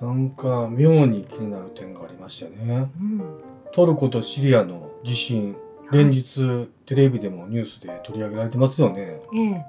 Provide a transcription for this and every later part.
なんか妙に気になる点がありましてね。うん。トルコとシリアの地震連日テレビでもニュースで取り上げられてますよね。ええ。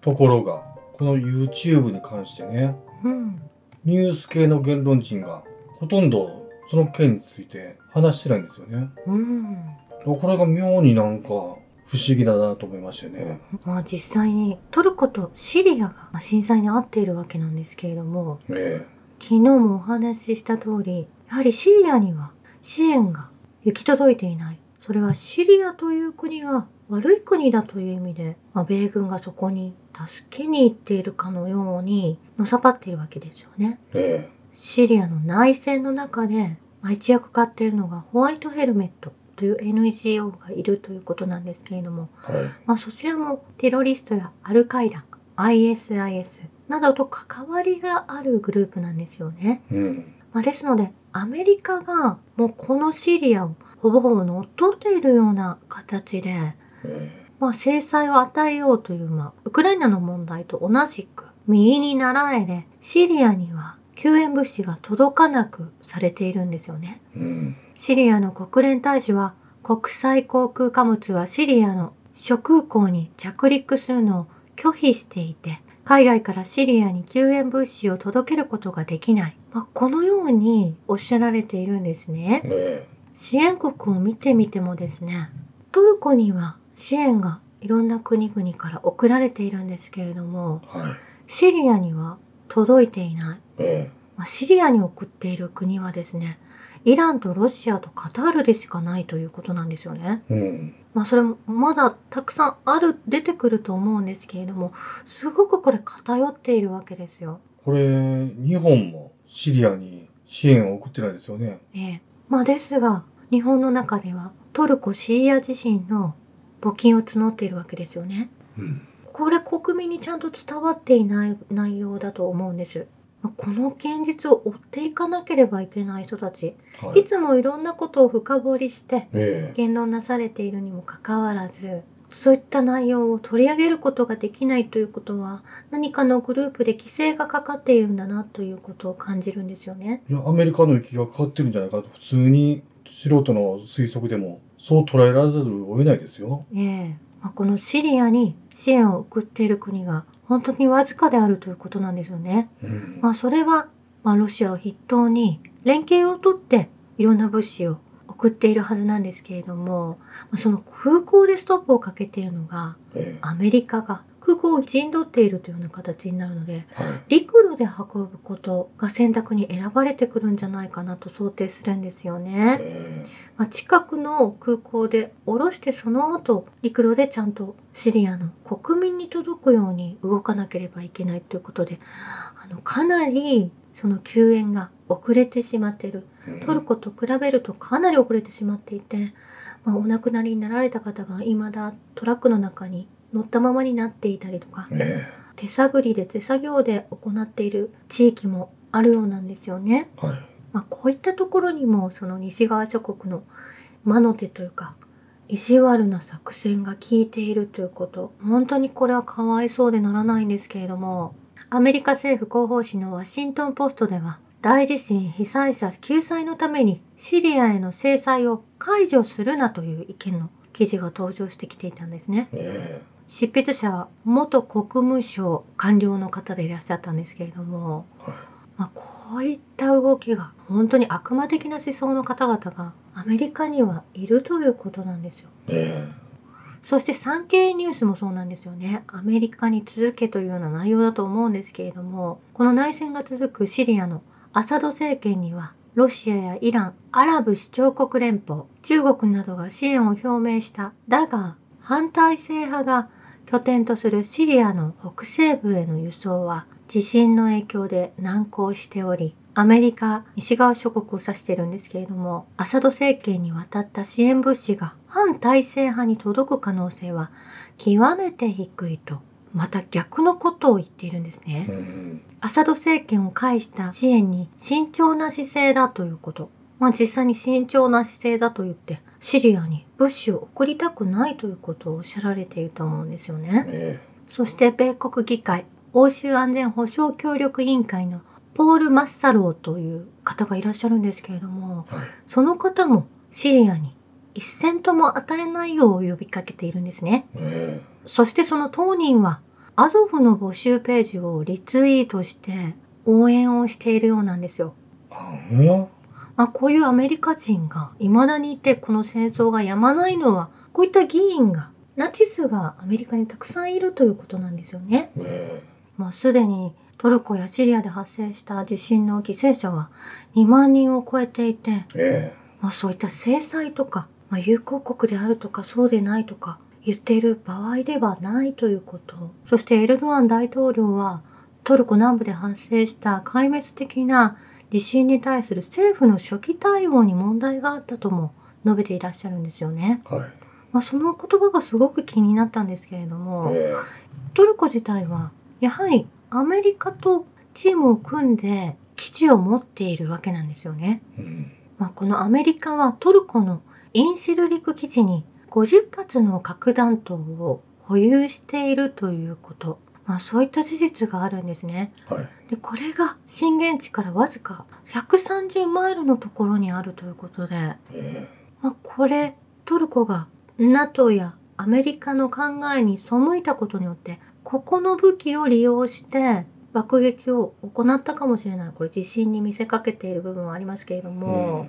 ところがこの YouTube に関してねうん。ニュース系の言論人がほとんどその件について話してないんですよね。うん。これが妙になんか不思議だなと思いましてね。まあ実際にトルコとシリアがまあ震災に遭っているわけなんですけれどもえ昨日もお話しした通りやはりシリアには支援が行き届いていない。それはシリアという国が悪い国だという意味で、まあ、米軍がそこに助けに行っているかのようにのさばっているわけですよね。ええ。シリアの内戦の中で、まあ、一役買っているのがホワイトヘルメットという NGO がいるということなんですけれども、えはい。まあ、そちらもテロリストやアルカイダ ISIS などと関わりがあるグループなんですよね。うんまあ、ですのでアメリカがもうこのシリアをほぼほぼ乗っ取っているような形で、えまあ、制裁を与えようという、まあ、ウクライナの問題と同じく右に習えでシリアには救援物資が届かなくされているんですよね。えうんシリアの国連大使は国際航空貨物はシリアの諸空港に着陸するのを拒否していて海外からシリアに救援物資を届けることができない、まあ、このようにおっしゃられているんですね。え。支援国を見てみてもですねトルコには支援がいろんな国々から送られているんですけれどもえはい。シリアには届いていない。え。まあ、シリアに送っている国はですねイランとロシアとカタールでしかないということなんですよね。えうんまあそれもまだたくさんある出てくると思うんですけれどもすごくこれ偏っているわけですよ。これ日本もシリアに支援を送ってないですよねええまあですが日本の中ではトルコ・シリア地震の募金を募っているわけですよね。うんこれ国民にちゃんと伝わっていない内容だと思うんです。まあこの現実を追っていかなければいけない人たち。はい。いつもいろんなことを深掘りしてええ。言論なされているにもかかわらずそういった内容を取り上げることができないということは何かのグループで規制がかかっているんだなということを感じるんですよね。いやアメリカの息がかかってるんじゃないかと普通に素人の推測でもそう捉えられざるを得ないですよ。ええ。まあ、このシリアに支援を送っている国が本当にわずかであるということなんですよね。うんまあ、それは、まあ、ロシアを筆頭に連携をとっていろんな物資を送っているはずなんですけれども、まあ、その空港でストップをかけているのがえアメリカが空港を陣取っているというような形になるのでえはい。陸路で運ぶことが選択に選ばれてくるんじゃないかなと想定するんですよね。えまあ、近くの空港で降ろしてその後陸路でちゃんとシリアの国民に届くように動かなければいけないということであのかなりその救援が遅れてしまっているえトルコと比べるとかなり遅れてしまっていて、まあ、お亡くなりになられた方が未だトラックの中に乗ったままになっていたりとかえ手探りで手作業で行っている地域もあるようなんですよね。えはいまあ、こういったところにもその西側諸国の魔の手というか意地悪な作戦が効いているということ本当にこれはかわいそうでならないんですけれどもアメリカ政府広報誌のワシントン・ポストでは大地震被災者救済のためにシリアへの制裁を解除するなという意見の記事が登場してきていたんですね。え執筆者は元国務省官僚の方でいらっしゃったんですけれども、えはいまあ、こういった動きが本当に悪魔的な思想の方々がアメリカにはいるということなんですよ。えそして産経ニュースもそうなんですよね。アメリカに続けというような内容だと思うんですけれども、この内戦が続くシリアのアサド政権には、ロシアやイラン、アラブ首長国連邦、中国などが支援を表明した。だが、反体制派が拠点とするシリアの北西部への輸送は地震の影響で難航しており、アメリカ、西側諸国を指しているんですけれども、アサド政権に渡った支援物資が反体制派に届く可能性は極めて低いと、また逆のことを言っているんですね。アサド政権を介した支援に慎重な姿勢だということ。まあ実際に慎重な姿勢だと言って、シリアに物資を送りたくないということをおっしゃられていると思うんですよね。えそして米国議会、欧州安全保障協力委員会のポール・マッサローという方がいらっしゃるんですけれども、はい。その方もシリアに一銭とも与えないよう呼びかけているんですね。えそしてその当人はアゾフの募集ページをリツイートして応援をしているようなんですよ。えあんままあ、こういうアメリカ人が未だにいてこの戦争がやまないのはこういった議員がナチスがアメリカにたくさんいるということなんですよね。え。まあ、すでにトルコやシリアで発生した地震の犠牲者は2万人を超えていて、ええ。まあ、そういった制裁とか、まあ、友好国であるとかそうでないとか言っている場合ではないということ。そしてエルドアン大統領はトルコ南部で発生した壊滅的な地震に対する政府の初期対応に問題があったとも述べていらっしゃるんですよね。はい。まあ、その言葉がすごく気になったんですけれども、えトルコ自体はやはりアメリカとチームを組んで基地を持っているわけなんですよね。えうん。まあ、このアメリカはトルコのインシル陸基地に50発の核弾頭を保有しているということ、まあ、そういった事実があるんですね。はい。でこれが震源地からわずか130マイルのところにあるということで、えまあ、これトルコが NATO やアメリカの考えに背いたことによってここの武器を利用して爆撃を行ったかもしれないこれ地震に見せかけている部分はありますけれどえも、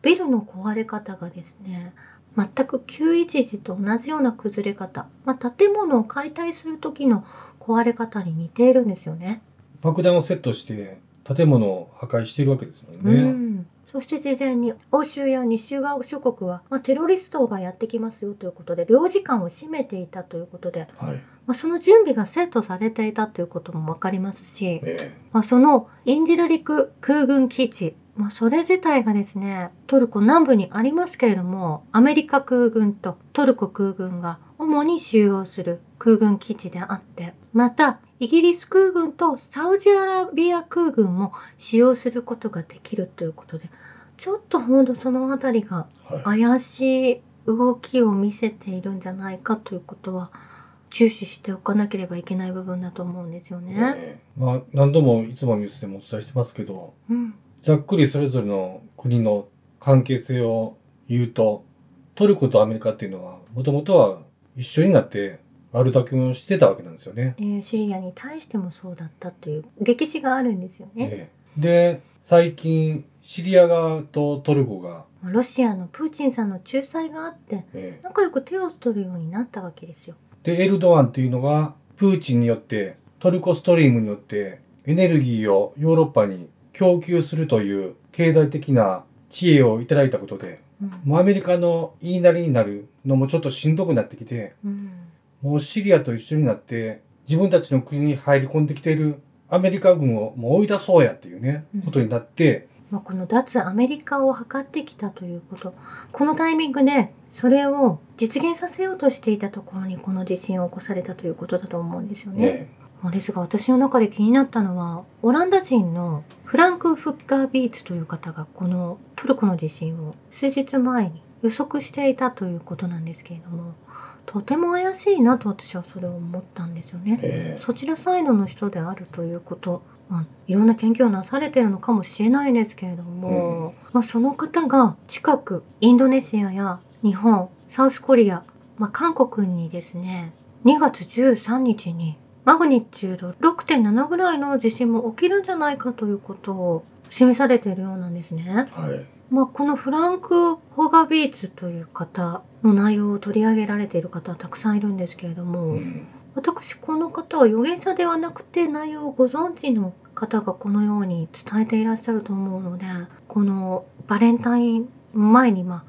ビルの壊れ方がですね全く911と同じような崩れ方、まあ、建物を解体する時の壊れ方に似ているんですよね。爆弾をセットして建物を破壊しているわけですもんうね。ん、そして事前に欧州や西側諸国は、まあ、テロリストがやってきますよということで領事館を閉めていたということで、はい。まあ、その準備がセットされていたということも分かりますし、ええまあ、そのインジル陸空軍基地、まあ、それ自体がですねトルコ南部にありますけれどもアメリカ空軍とトルコ空軍が主に収容する空軍基地であってまたイギリス空軍とサウジアラビア空軍も使用することができるということでちょっとほんとその辺りがはい。怪しい動きを見せているんじゃないかということは注視しておかなければいけない部分だと思うんですよね。ええまあ何度もいつもニュースでもお伝えしてますけど、うんざっくりそれぞれの国の関係性を言うと、トルコとアメリカっていうのは、もともとは一緒になって悪巧みをしてたわけなんですよね。えーシリアに対してもそうだったという歴史があるんですよね。ええで、最近、シリア側とトルコが、まあロシアのプーチンさんの仲裁があってええ仲良く手を取るようになったわけですよ。で、エルドアンっていうのが、プーチンによって、トルコストリームによって、エネルギーをヨーロッパに供給するという経済的な知恵をいただいたことで、うん。もうアメリカの言いなりになるのもちょっとしんどくなってきて、うん。もうシリアと一緒になって、自分たちの国に入り込んできているアメリカ軍をもう追い出そうやっていうね、うん。ことになって、まあ、この脱アメリカを図ってきたということ。このタイミングでそれを実現させようとしていたところにこの地震を起こされたということだと思うんですよね。ね、まあですが私の中で気になったのはオランダ人のフランク・フッカービーツという方がこのトルコの地震を数日前に予測していたということなんですけれどもとても怪しいなと私はそれを思ったんですよね。えそちらサイドの人であるということ、まあ、いろんな研究をなされているのかもしれないですけれども、まあ、その方が近くインドネシアや日本サウスコリア、まあ、韓国にですね2月13日にマグニチュード6.7ぐらいの地震も起きるんじゃないかということを示されているようなんですね。はい。まあ、このフランク・ホガビーツという方の内容を取り上げられている方はたくさんいるんですけれども、うん私この方は預言者ではなくて内容をご存知の方がこのように伝えていらっしゃると思うのでこのバレンタイン前にまあ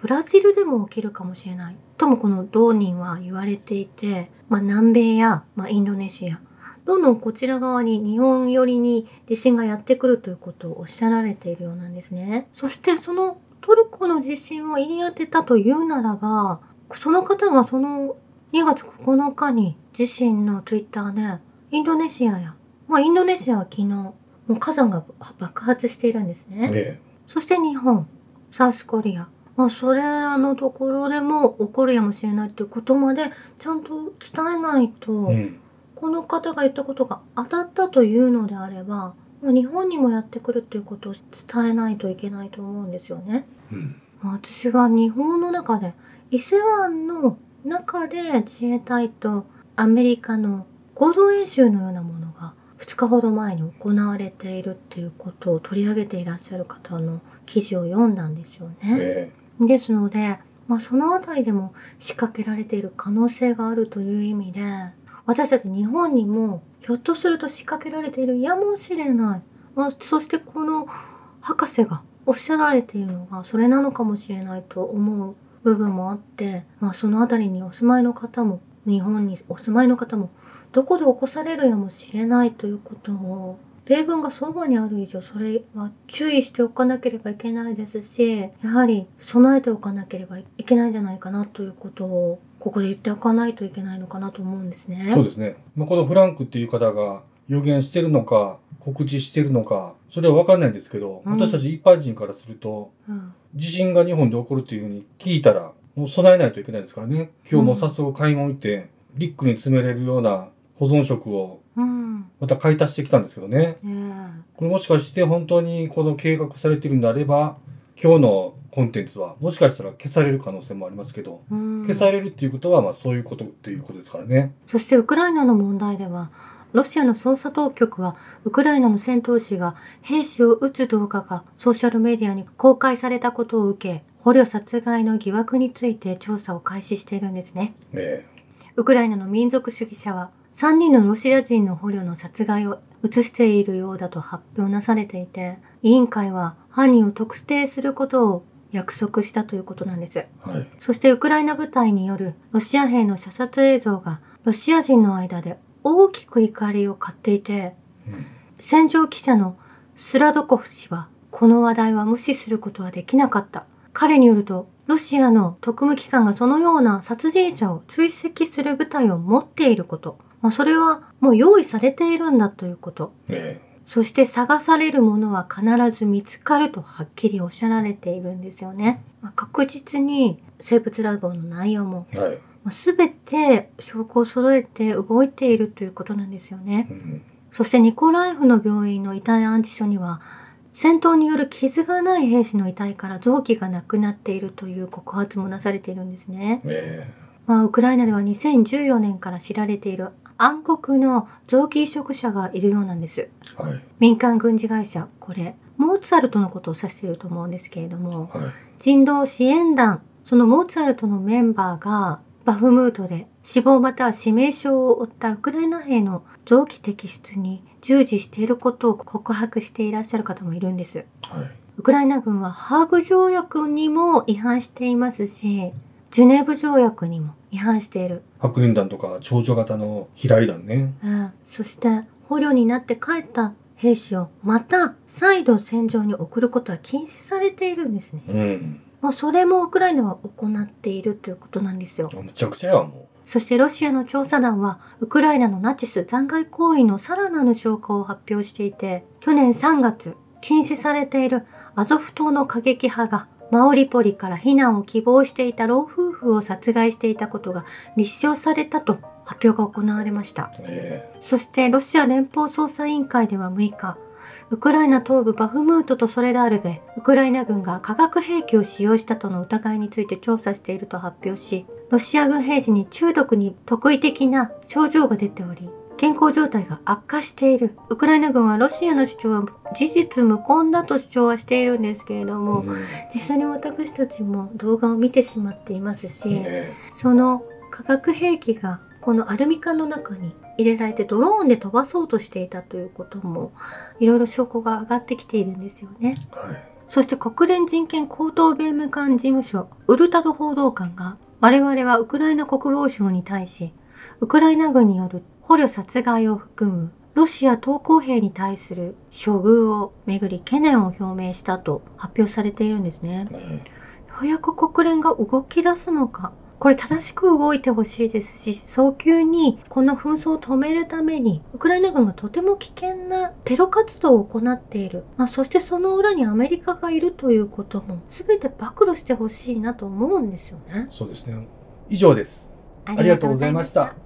ブラジルでも起きるかもしれないともこの同人は言われていて、まあ、南米や、まあ、インドネシアどんどんこちら側に日本寄りに地震がやってくるということをおっしゃられているようなんですね。そしてそのトルコの地震を言い当てたというならばその方がその2月9日に自身のツイッターでインドネシアや、まあインドネシアは昨日もう火山が爆発しているんですね。ねそして日本、サウスコリア、まあそれらのところでも起こるやもしれないということまでちゃんと伝えないと、うん。この方が言ったことが当たったというのであれば、まあ日本にもやってくるということを伝えないといけないと思うんですよね。うん。まあ私は日本の中で伊勢湾の中で自衛隊とアメリカの合同演習のようなものが2日ほど前に行われているっていうことを取り上げていらっしゃる方の記事を読んだんですよね。えですので、まあ、そのあたりでも仕掛けられている可能性があるという意味で私たち日本にもひょっとすると仕掛けられているやもしれない、まあ、そしてこの博士がおっしゃられているのがそれなのかもしれないと思う部分もあって、まあ、そのあたりにお住まいの方も日本にお住まいの方もどこで起こされるやもしれないということを米軍がそばにある以上それは注意しておかなければいけないですしやはり備えておかなければいけないんじゃないかなということをここで言っておかないといけないのかなと思うんですね。そうですね。まあ、このフランクっていう方が予言してるのか、告知してるのか、それは分かんないんですけど、うん私たち一般人からすると、うん地震が日本で起こるっていうふうに聞いたら、もう備えないといけないですからね。今日も早速買い物行って、リックに詰めれるような保存食をうんまた買い足してきたんですけどね。ねこれもしかして本当にこの計画されてるんであれば、今日のコンテンツはもしかしたら消される可能性もありますけど、えうん消されるっていうことはまあそういうことっていうことですからね。そしてウクライナの問題では、ロシアの捜査当局は、ウクライナの戦闘士が兵士を撃つ動画がソーシャルメディアに公開されたことを受け、捕虜殺害の疑惑について調査を開始しているんですね。えウクライナの民族主義者は、3人のロシア人の捕虜の殺害を映しているようだと発表なされていて、委員会は犯人を特定することを約束したということなんです。えはい。そしてウクライナ部隊によるロシア兵の射殺映像がロシア人の間で大きく怒りを買っていて、うん戦場記者のスラドコフ氏はこの話題は無視することはできなかった。彼によると、ロシアの特務機関がそのような殺人者を追跡する部隊を持っていること。まあ、それはもう用意されているんだということ。えそして探されるものは必ず見つかるとはっきりおっしゃられているんですよね。まあ、確実に生物ラボの内容も、えはい。まあ、全て証拠を揃えて動いているということなんですよね。うんそしてニコライフの病院の遺体安置所には戦闘による傷がない兵士の遺体から臓器がなくなっているという告発もなされているんですね。えまあ、ウクライナでは2014年から知られている暗黒の臓器移植者がいるようなんです。えはい。民間軍事会社、これ、モーツァルトのことを指していると思うんですけれども、はい。人道支援団、そのモーツァルトのメンバーがバフムートで死亡または致命傷を負ったウクライナ兵の臓器摘出に従事していることを告白していらっしゃる方もいるんです。はい。ウクライナ軍はハーグ条約にも違反していますし、ジュネーブ条約にも違反している。白リン弾とか蝶々型の飛来弾ね。うんそして捕虜になって帰った兵士をまた再度戦場に送ることは禁止されているんですね。うん。まあ、それもウクライナは行っているということなんですよ。むちゃくちゃやわもそしてロシアの調査団はウクライナのナチス残骸行為のさらなる証拠を発表していて去年3月禁止されているアゾフ島の過激派がマオリポリから避難を希望していた老夫婦を殺害していたことが立証されたと発表が行われました。う。えそしてロシア連邦捜査委員会では6日、ウクライナ東部バフムートとソレダールで、ウクライナ軍が化学兵器を使用したとの疑いについて調査していると発表し、ロシア軍兵士に中毒に特異的な症状が出ており、健康状態が悪化している。ウクライナ軍はロシアの主張は事実無根だと主張はしているんですけれどえも、うん実際に私たちも動画を見てしまっていますし、えその化学兵器がこのアルミ缶の中に入れられてドローンで飛ばそうとしていたということもいろいろ証拠が上がってきているんですよね。えはい。そして国連人権高等弁務官事務所ウルタド報道官が我々はウクライナ国防省に対しウクライナ軍による捕虜殺害を含むロシア投降兵に対する処遇をめぐり懸念を表明したと発表されているんですね。ようやく国連が動き出すのか。これ正しく動いてほしいですし、早急にこの紛争を止めるために、ウクライナ軍がとても危険なテロ活動を行っている。まあ、そしてその裏にアメリカがいるということも、全て暴露してほしいなと思うんですよね。そうですね。以上です。ありがとうございました。